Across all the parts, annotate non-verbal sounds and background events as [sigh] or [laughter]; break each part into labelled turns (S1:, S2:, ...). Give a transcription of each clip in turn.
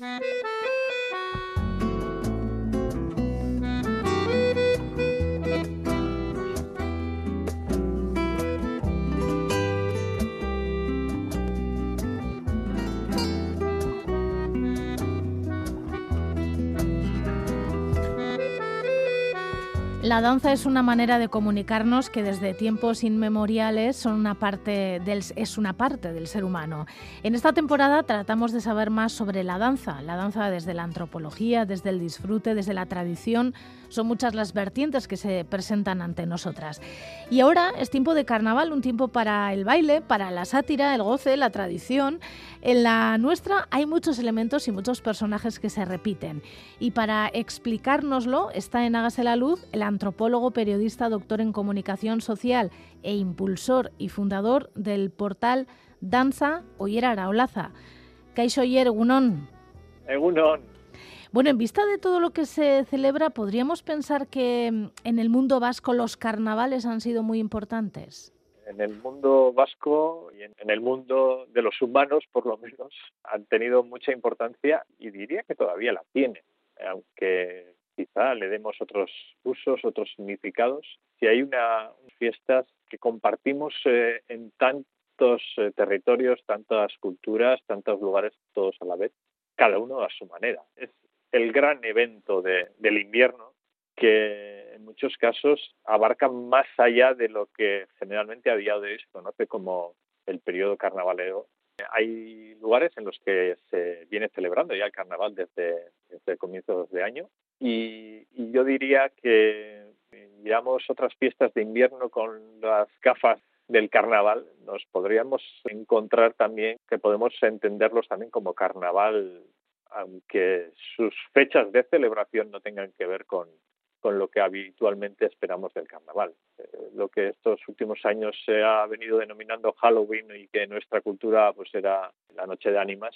S1: Mm-hmm. La danza es una manera de comunicarnos que desde tiempos inmemoriales son una parte del, es una parte del ser humano. En esta temporada tratamos de saber más sobre la danza, la danza desde la antropología, desde el disfrute, desde la tradición. Son muchas las vertientes que se presentan ante nosotras. Y ahora es tiempo de carnaval, un tiempo para el baile, para la sátira, el goce, la tradición. En la nuestra hay muchos elementos y muchos personajes que se repiten. Y para explicárnoslo está en Hágase la Luz el antropólogo, periodista, doctor en comunicación social e impulsor y fundador del portal Danza Oyer Araolaza. Kaixo Oyer, Egunon.
S2: Egunon.
S1: Bueno, en vista de todo lo que se celebra, ¿podríamos pensar que mm, en el mundo vasco los carnavales han sido muy importantes?
S2: En el mundo vasco y en el mundo de los humanos, por lo menos, han tenido mucha importancia y diría que todavía la tienen, aunque quizá le demos otros usos, otros significados. Si hay unas fiestas que compartimos eh, en tantos eh, territorios, tantas culturas, tantos lugares, todos a la vez, cada uno a su manera. Es el gran evento del invierno que en muchos casos abarca más allá de lo que generalmente a día de hoy se conoce como el periodo carnavalero. Hay lugares en los que se viene celebrando ya el carnaval desde, desde comienzos de año y, yo diría que miramos otras fiestas de invierno con las gafas del carnaval, nos podríamos encontrar también que podemos entenderlos también como carnaval, aunque sus fechas de celebración no tengan que ver con, con lo que habitualmente esperamos del carnaval. Eh, lo que estos últimos años se ha venido denominando Halloween y que en nuestra cultura pues era la noche de ánimas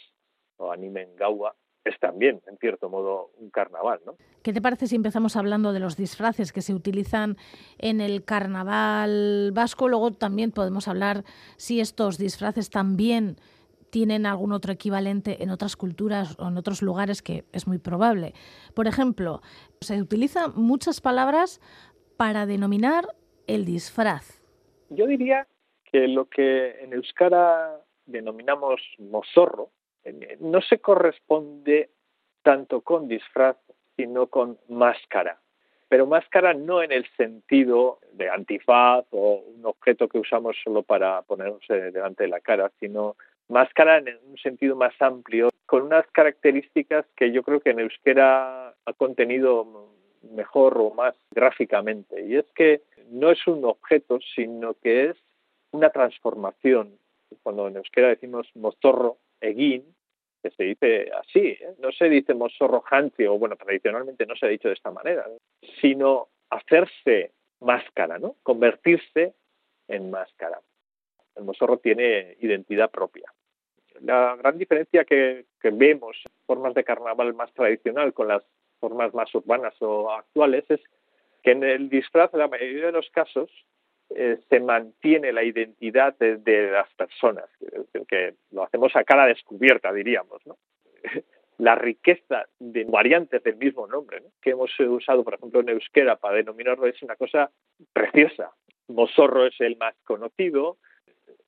S2: o anime en Gaua, es también, en cierto modo, un carnaval. ¿no?
S1: ¿Qué te parece si empezamos hablando de los disfraces que se utilizan en el carnaval vasco? Luego también podemos hablar si estos disfraces también tienen algún otro equivalente en otras culturas o en otros lugares que es muy probable. Por ejemplo, se utilizan muchas palabras para denominar el disfraz.
S2: Yo diría que lo que en euskara denominamos mozorro, no se corresponde tanto con disfraz, sino con máscara. Pero máscara no en el sentido de antifaz o un objeto que usamos solo para ponernos delante de la cara, sino máscara en un sentido más amplio, con unas características que yo creo que en euskera ha contenido mejor o más gráficamente. Y es que no es un objeto, sino que es una transformación. Cuando en euskera decimos mozorro, egin, que se dice así, ¿eh? no se dice mosorro o bueno, tradicionalmente no se ha dicho de esta manera, sino hacerse máscara, ¿no? Convertirse en máscara. El mosorro tiene identidad propia. La gran diferencia que, que vemos en formas de carnaval más tradicional con las formas más urbanas o actuales es que en el disfraz, en la mayoría de los casos, eh, se mantiene la identidad de, las personas, que lo hacemos a cara descubierta, diríamos. ¿no? [laughs] la riqueza de variantes del mismo nombre que hemos usado, por ejemplo, en euskera para denominarlo es una cosa preciosa. Mosorro es el más conocido,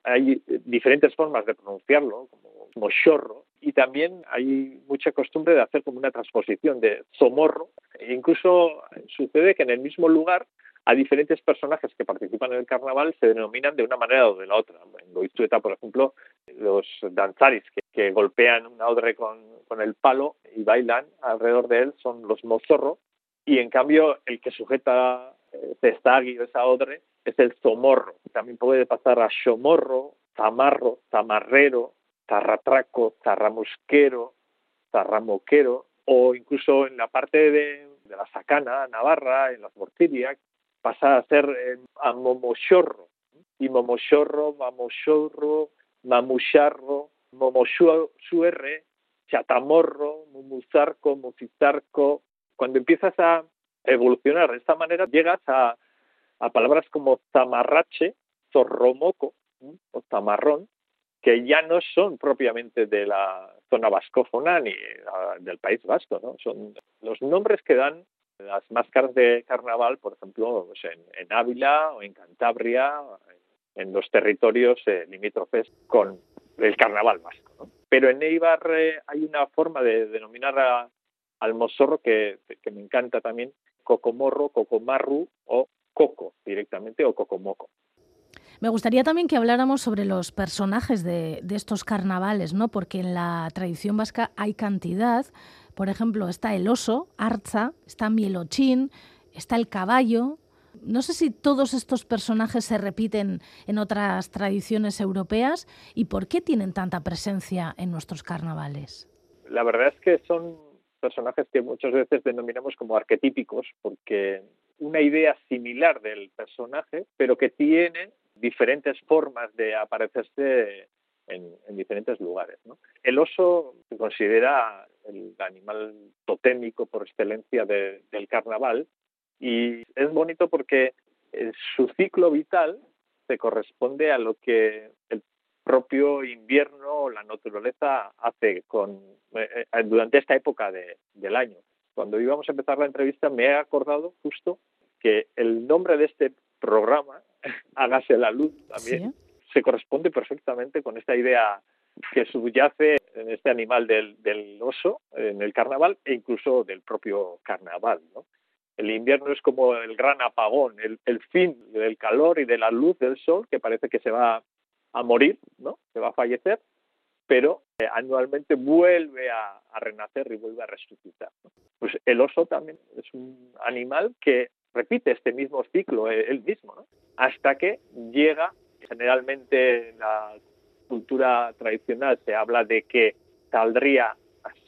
S2: hay diferentes formas de pronunciarlo, como mochorro, y también hay mucha costumbre de hacer como una transposición de somorro. E incluso sucede que en el mismo lugar a diferentes personajes que participan en el carnaval se denominan de una manera o de la otra. En Goizueta, por ejemplo, los danzaris que, golpean una odre con, el palo y bailan alrededor de él son los mozorro, y en cambio el que sujeta cestagui o esa odre es el zomorro. También puede pasar a shomorro, zamarro, zamarrero, zarratraco, zarramusquero, zarramoquero, o incluso en la parte de, la sacana, Navarra, en las Morcilias, pasa a ser eh, a momoshorro. Y momoshorro, mamoshorro, mamusharro, momoshuerre, chatamorro, mumuzarco, mufizarco. Cuando empiezas a evolucionar de esta manera, llegas a, a palabras como tamarrache, zorromoco o tamarrón, que ya no son propiamente de la zona vascófona ni del País Vasco, ¿no? Son los nombres que dan las máscaras de carnaval, por ejemplo, pues en, Ávila o en Cantabria, en los territorios eh, limítrofes con el carnaval vasco. Pero en Eibar hay una forma de denominar al mozorro que, que, me encanta también, cocomorro, cocomarru o coco directamente o cocomoco.
S1: Me gustaría también que habláramos sobre los personajes de, estos carnavales, ¿no? Porque en la tradición vasca hay cantidad. Por ejemplo, está el oso, Arza, está Mielochín, está el caballo. No sé si todos estos personajes se repiten en otras tradiciones europeas y por qué tienen tanta presencia en nuestros carnavales.
S2: La verdad es que son personajes que muchas veces denominamos como arquetípicos porque una idea similar del personaje, pero que tiene diferentes formas de aparecerse en, diferentes lugares. El oso se considera el animal totémico por excelencia del carnaval y es bonito porque eh, su ciclo vital se corresponde a lo que el propio invierno o la naturaleza hace con, eh, eh, durante esta época del año. Cuando íbamos a empezar la entrevista me he acordado justo que el nombre de este programa [laughs] hágase la luz también, se corresponde perfectamente con esta idea que subyace en este animal del, oso, en el carnaval e incluso del propio carnaval. El invierno es como el gran apagón, el, fin del calor y de la luz del sol que parece que se va a morir, ¿no? se va a fallecer, pero eh, anualmente vuelve a, renacer y vuelve a resucitar. Pues el oso también es un animal que repite este mismo ciclo eh, él mismo, ¿no? hasta que llega, generalmente en la cultura tradicional se habla de que saldría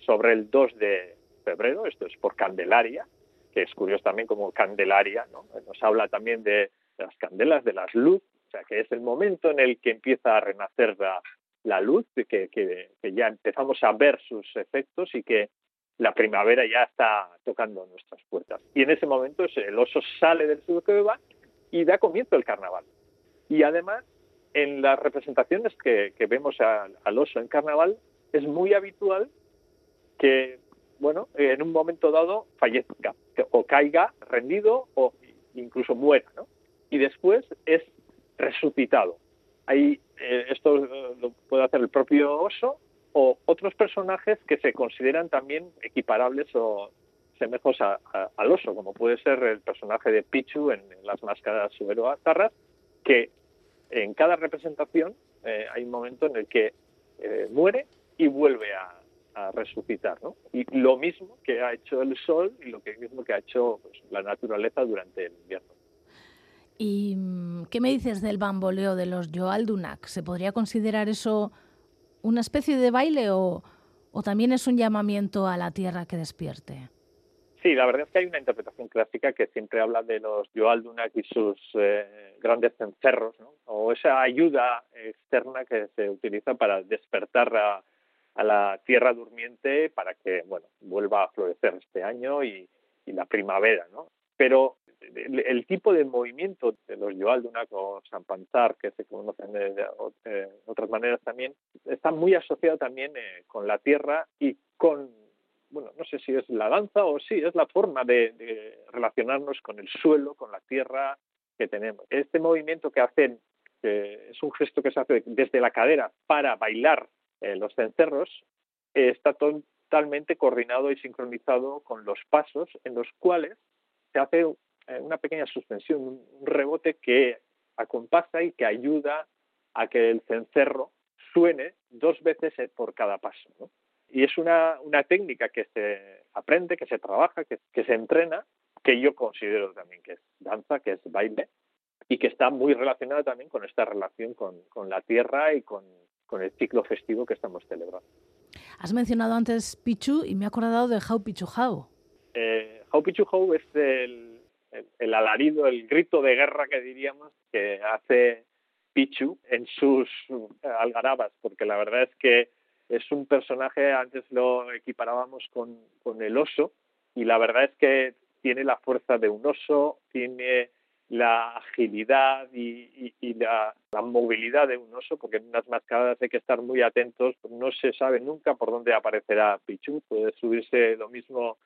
S2: sobre el 2 de febrero, esto es por Candelaria, que es curioso también como Candelaria, ¿no? nos habla también de, las candelas, de las luz, o sea que es el momento en el que empieza a renacer la, luz, que, ya empezamos a ver sus efectos y que la primavera ya está tocando nuestras puertas. Y en ese momento el oso sale del cueva y da comienzo el carnaval. Y además, en las representaciones que, vemos al oso en carnaval, es muy habitual que, bueno, en un momento dado fallezca o caiga rendido o incluso muera. Y después es resucitado. Ahí eh, esto lo puede hacer el propio oso o otros personajes que se consideran también equiparables o semejos al oso, como puede ser el personaje de Pichu en, las máscaras subero-azarras, que en cada representación eh, hay un momento en el que eh, muere y vuelve a, resucitar, ¿no? Y lo mismo que ha hecho el sol y lo mismo que ha hecho pues, la naturaleza durante el invierno.
S1: ¿Y mm, qué me dices del bamboleo de los Joaldunak? ¿Se podría considerar eso una especie de baile o, también es un llamamiento a la tierra que despierte?
S2: Sí, la verdad es que hay una interpretación clásica que siempre habla de los Joaldunak y sus eh, grandes cencerros, ¿no? o esa ayuda externa que se utiliza para despertar a, la tierra durmiente para que bueno vuelva a florecer este año y, la primavera. ¿no? Pero el, tipo de movimiento de los Joaldunak o Sampanzar, que se conocen de, otras maneras también, está muy asociado también eh, con la tierra y con bueno, no sé si es la danza o sí, es la forma de, relacionarnos con el suelo, con la tierra que tenemos. Este movimiento que hacen, es un gesto que se hace desde la cadera para bailar eh, los cencerros, está totalmente coordinado y sincronizado con los pasos en los cuales se hace eh, una pequeña suspensión, un rebote que acompasa y que ayuda a que el cencerro suene dos veces por cada paso. ¿no? Y es una, una técnica que se aprende, que se trabaja, que, que se entrena, que yo considero también que es danza, que es baile, y que está muy relacionada también con esta relación con, con la tierra y con, con, el ciclo festivo que estamos celebrando.
S1: Has mencionado antes Pichu y me he acordado de How Pichu How.
S2: Eh, How Pichu How es el, el, alarido, el grito de guerra que diríamos que hace Pichu en sus algarabas, porque la verdad es que es un personaje, antes lo equiparábamos con, con, el oso, y la verdad es que tiene la fuerza de un oso, tiene la agilidad y, la, movilidad de un oso, porque en unas mascaradas hay que estar muy atentos, no se sabe nunca por dónde aparecerá Pichu, puede subirse lo mismo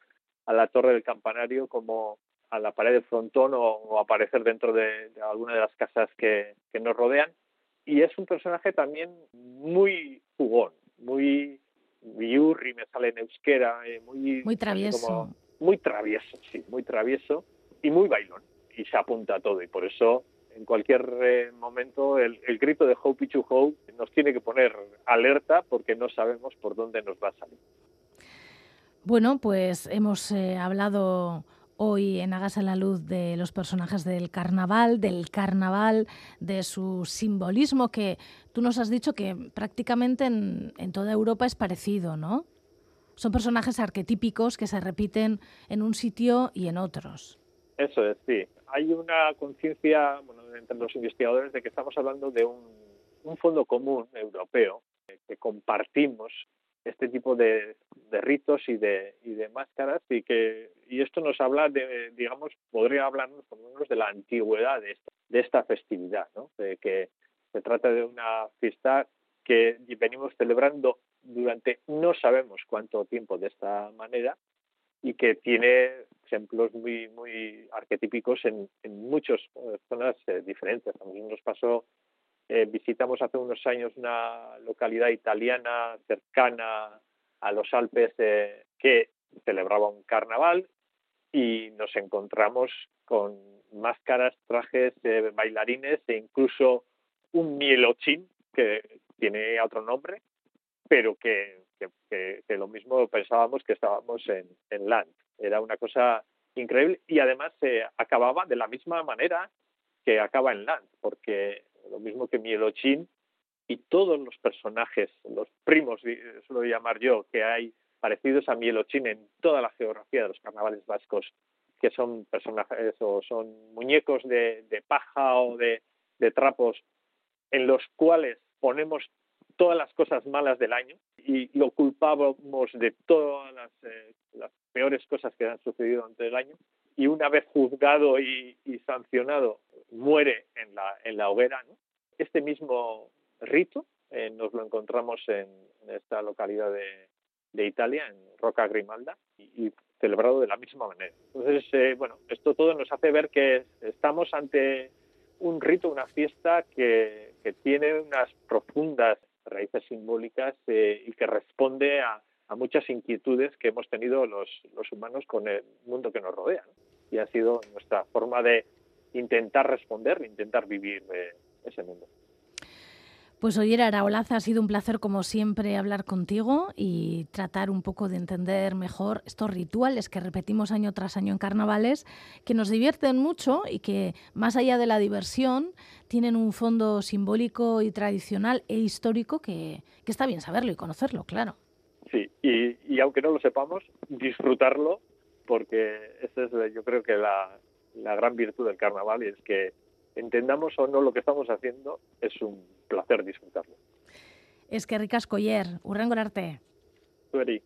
S2: a la torre del campanario como a la pared del frontón o, aparecer dentro de, alguna de las casas que, nos rodean. Y es un personaje también muy jugón, muy yurri, me sale en euskera, eh, muy,
S1: muy travieso.
S2: muy travieso, sí, muy travieso y muy bailón y se apunta a todo y por eso en cualquier eh, momento el, grito de Ho Pichu Ho nos tiene que poner alerta porque no sabemos por dónde nos va a salir.
S1: Bueno, pues hemos eh, hablado hoy en Hagas en la Luz de los personajes del carnaval, del carnaval, de su simbolismo, que tú nos has dicho que prácticamente en, toda Europa es parecido, ¿no? Son personajes arquetípicos que se repiten en un sitio y en otros.
S2: Eso es, sí hay una conciencia bueno, entre los investigadores de que estamos hablando de un, fondo común europeo que compartimos este tipo de, ritos y de, y de máscaras y que y esto nos habla de digamos podría hablarnos por lo menos de la antigüedad de esta, de esta festividad ¿no? de que se trata de una fiesta que venimos celebrando durante no sabemos cuánto tiempo de esta manera y que tiene ejemplos muy muy arquetípicos en, en muchas eh, zonas eh, diferentes. A nosotros nos pasó, eh, visitamos hace unos años una localidad italiana cercana a los Alpes que celebraba un carnaval y nos encontramos con máscaras, trajes, bailarines e incluso un mielochín que tiene otro nombre, pero que que, lo mismo pensábamos que estábamos en, en Land. Era una cosa increíble y además se acababa de la misma manera que acaba en Land, porque lo mismo que Mielochín y todos los personajes, los primos, suelo llamar yo, que hay parecidos a Mielochín en toda la geografía de los carnavales vascos, que son personajes o son muñecos de, paja o de, trapos en los cuales ponemos todas las cosas malas del año y lo culpábamos de todas las, eh, peores cosas que han sucedido durante el año y una vez juzgado y, sancionado muere en la, en la hoguera. Este mismo rito eh, nos lo encontramos en, esta localidad de, de, Italia, en Roca Grimalda, y, celebrado de la misma manera. Entonces, eh, bueno, esto todo nos hace ver que estamos ante un rito, una fiesta que, que tiene unas profundas raíces simbólicas eh, y que responde a, muchas inquietudes que hemos tenido los, los, humanos con el mundo que nos rodea. Y ha sido nuestra forma de intentar responder, de intentar vivir eh, ese mundo.
S1: Pues oye, Araolaza, ha sido un placer como siempre hablar contigo y tratar un poco de entender mejor estos rituales que repetimos año tras año en carnavales, que nos divierten mucho y que más allá de la diversión tienen un fondo simbólico y tradicional e histórico que, está bien saberlo y conocerlo, claro.
S2: Sí, y, aunque no lo sepamos, disfrutarlo porque esa es yo creo que la, la gran virtud del carnaval y es que entendamos o no lo que estamos haciendo, es un placer disfrutarlo.
S1: Es que ricas coller, urrengorarte.
S2: Sueri.